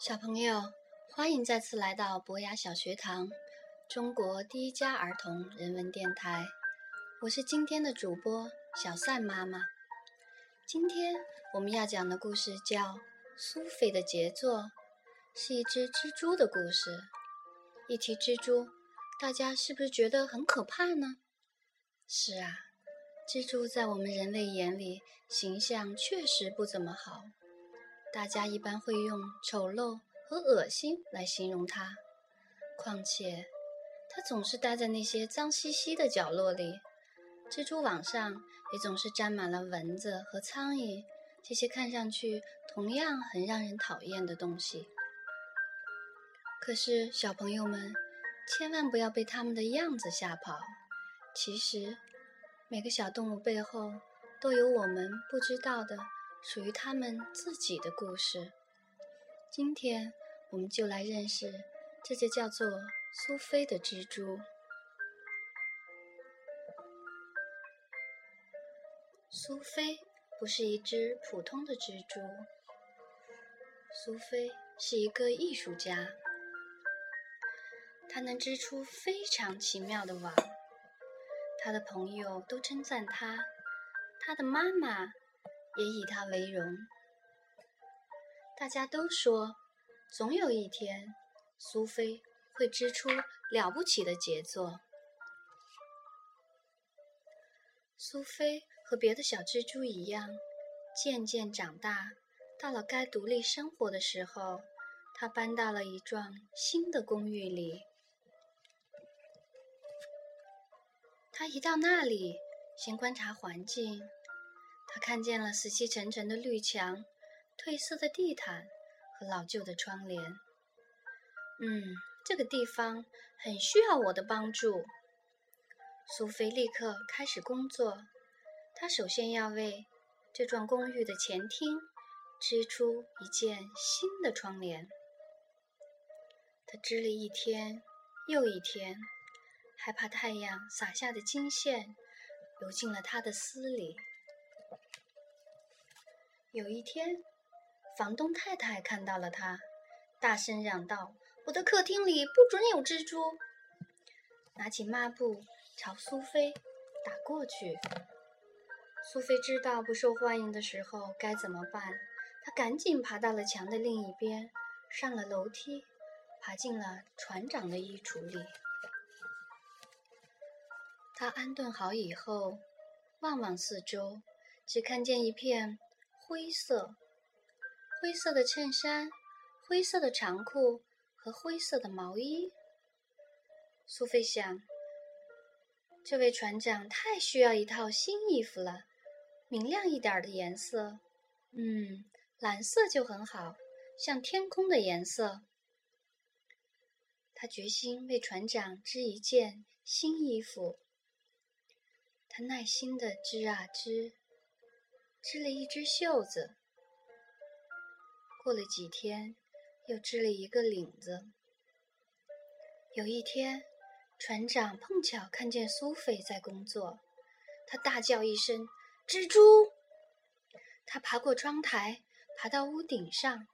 小朋友，欢迎再次来到博雅小学堂，中国第一家儿童人文电台。我是今天的主播小赛妈妈。今天我们要讲的故事叫《苏菲的杰作》，是一只蜘蛛的故事。一提蜘蛛，大家是不是觉得很可怕呢？是啊，蜘蛛在我们人类眼里形象确实不怎么好。大家一般会用丑陋和恶心来形容它。况且，它总是待在那些脏兮兮的角落里，蜘蛛网上也总是沾满了蚊子和苍蝇，这些看上去同样很让人讨厌的东西。可是，小朋友们千万不要被它们的样子吓跑。其实，每个小动物背后都有我们不知道的。属于他们自己的故事。今天，我们就来认识这只叫做苏菲的蜘蛛。苏菲不是一只普通的蜘蛛，苏菲是一个艺术家，她能织出非常奇妙的网。她的朋友都称赞她，她的妈妈。也以他为荣。大家都说，总有一天，苏菲会织出了不起的杰作。苏菲和别的小蜘蛛一样，渐渐长大，到了该独立生活的时候，她搬到了一幢新的公寓里。她一到那里，先观察环境。他看见了死气沉沉的绿墙、褪色的地毯和老旧的窗帘。嗯，这个地方很需要我的帮助。苏菲立刻开始工作。她首先要为这幢公寓的前厅织出一件新的窗帘。她织了一天又一天，害怕太阳洒下的金线流进了她的丝里。有一天，房东太太看到了他，大声嚷道：“我的客厅里不准有蜘蛛！”拿起抹布朝苏菲打过去。苏菲知道不受欢迎的时候该怎么办，她赶紧爬到了墙的另一边，上了楼梯，爬进了船长的衣橱里。他安顿好以后，望望四周，只看见一片。灰色，灰色的衬衫，灰色的长裤和灰色的毛衣。苏菲想，这位船长太需要一套新衣服了，明亮一点的颜色。嗯，蓝色就很好，像天空的颜色。他决心为船长织一件新衣服。他耐心地织啊织。织了一只袖子，过了几天，又织了一个领子。有一天，船长碰巧看见苏菲在工作，他大叫一声：“蜘蛛！”他爬过窗台，爬到屋顶上。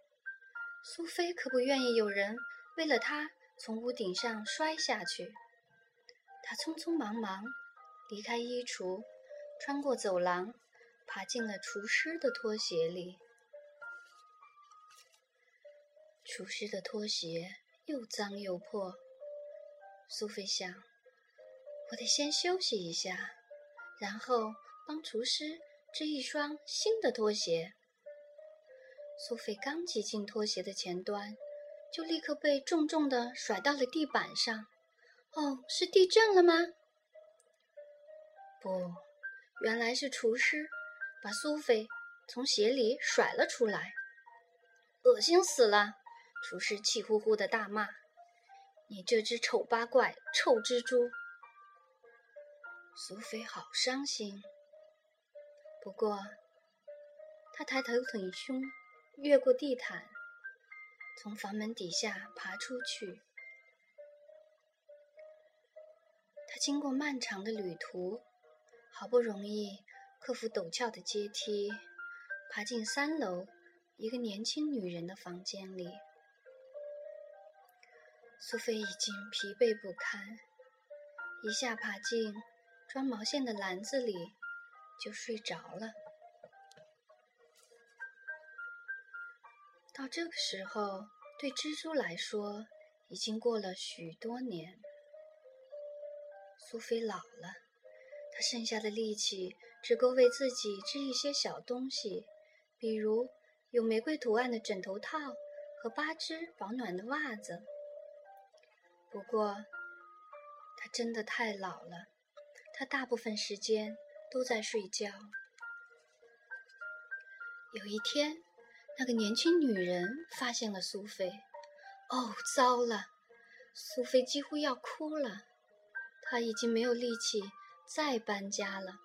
苏菲可不愿意有人为了他从屋顶上摔下去。他匆匆忙忙离开衣橱，穿过走廊。爬进了厨师的拖鞋里。厨师的拖鞋又脏又破。苏菲想：“我得先休息一下，然后帮厨师织一双新的拖鞋。”苏菲刚挤进拖鞋的前端，就立刻被重重的甩到了地板上。哦，是地震了吗？不，原来是厨师。把苏菲从鞋里甩了出来，恶心死了！厨师气呼呼的大骂：“你这只丑八怪，臭蜘蛛！”苏菲好伤心。不过，她抬头挺胸，越过地毯，从房门底下爬出去。她经过漫长的旅途，好不容易。克服陡峭的阶梯，爬进三楼一个年轻女人的房间里。苏菲已经疲惫不堪，一下爬进装毛线的篮子里，就睡着了。到这个时候，对蜘蛛来说，已经过了许多年。苏菲老了，她剩下的力气只够为自己织一些小东西，比如有玫瑰图案的枕头套和八只保暖的袜子。不过，他真的太老了，他大部分时间都在睡觉。有一天。那个年轻女人发现了苏菲，哦，糟了！苏菲几乎要哭了，她已经没有力气再搬家了。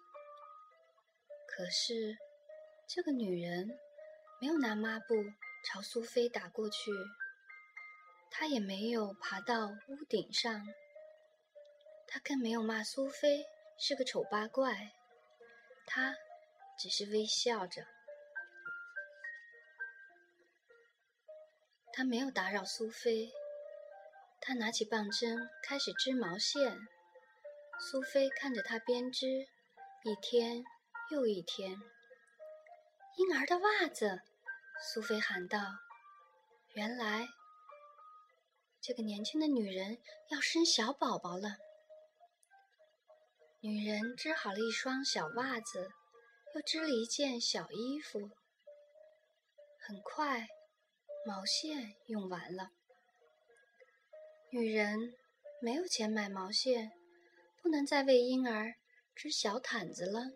可是，这个女人没有拿抹布朝苏菲打过去，她也没有爬到屋顶上，她更没有骂苏菲是个丑八怪，她只是微笑着。他没有打扰苏菲，他拿起棒针开始织毛线。苏菲看着他编织，一天又一天。婴儿的袜子，苏菲喊道：“原来这个年轻的女人要生小宝宝了。”女人织好了一双小袜子，又织了一件小衣服。很快。毛线用完了，女人没有钱买毛线，不能再为婴儿织小毯子了。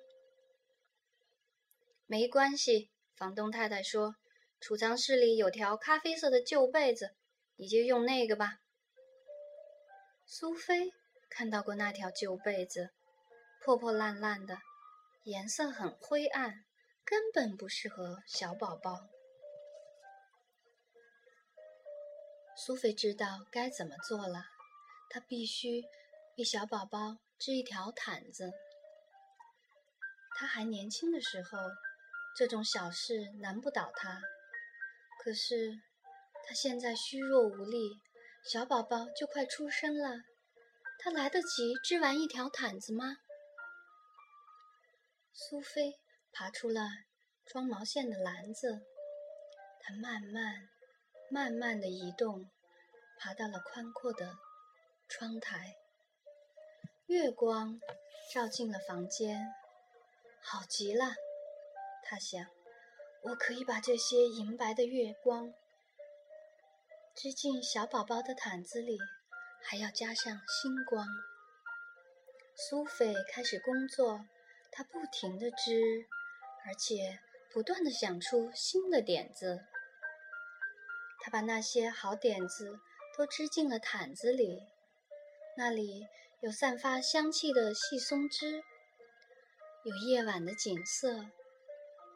没关系，房东太太说，储藏室里有条咖啡色的旧被子，你就用那个吧。苏菲看到过那条旧被子，破破烂烂的，颜色很灰暗，根本不适合小宝宝。苏菲知道该怎么做了，她必须为小宝宝织一条毯子。她还年轻的时候，这种小事难不倒他。可是，他现在虚弱无力，小宝宝就快出生了，他来得及织完一条毯子吗？苏菲爬出了装毛线的篮子，她慢慢。慢慢的移动，爬到了宽阔的窗台。月光照进了房间，好极了，他想，我可以把这些银白的月光织进小宝宝的毯子里，还要加上星光。苏菲开始工作，她不停地织，而且不断地想出新的点子。他把那些好点子都织进了毯子里，那里有散发香气的细松枝，有夜晚的景色，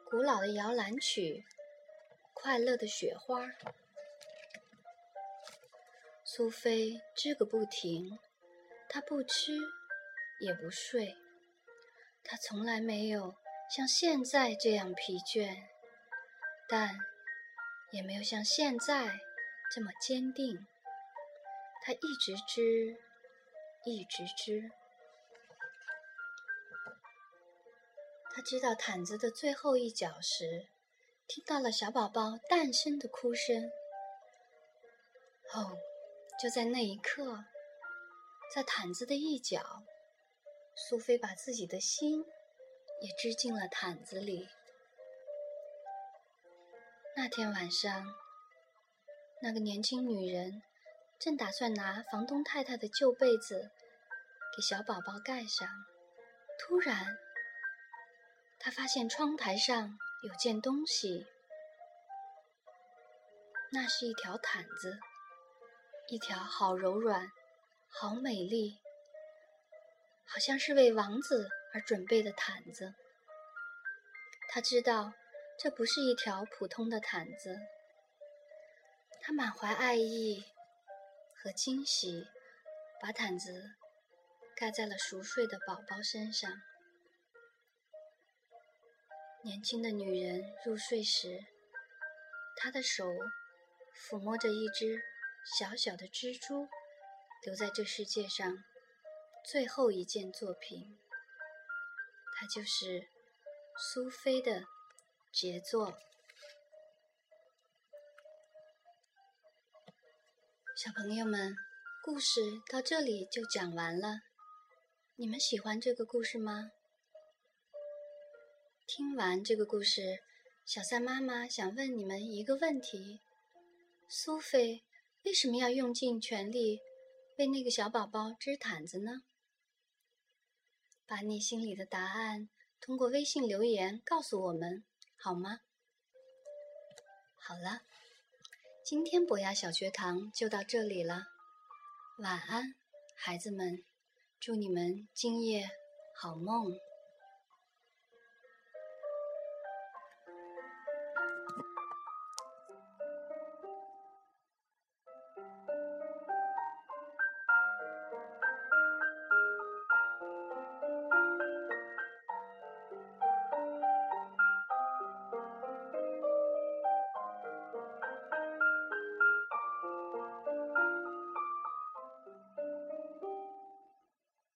古老的摇篮曲，快乐的雪花。苏菲织个不停，她不吃也不睡，她从来没有像现在这样疲倦，但。也没有像现在这么坚定。她一直织，一直织。他知道毯子的最后一角时，听到了小宝宝诞生的哭声。哦，就在那一刻，在毯子的一角，苏菲把自己的心也织进了毯子里。那天晚上，那个年轻女人正打算拿房东太太的旧被子给小宝宝盖上。突然，他发现窗台上有件东西，那是一条毯子，一条好柔软、好美丽，好像是为王子而准备的毯子。他知道。这不是一条普通的毯子，他满怀爱意和惊喜，把毯子盖在了熟睡的宝宝身上。年轻的女人入睡时，她的手抚摸着一只小小的蜘蛛。留在这世界上最后一件作品，它就是苏菲的杰作。小朋友们，故事到这里就讲完了。你们喜欢这个故事吗？听完这个故事，小三妈妈想问你们一个问题：苏菲为什么要用尽全力为那个小宝宝织毯子呢？把你心里的答案通过微信留言告诉我们，好吗？好了，今天博雅小学堂就到这里了，晚安，孩子们。祝你们今夜好梦。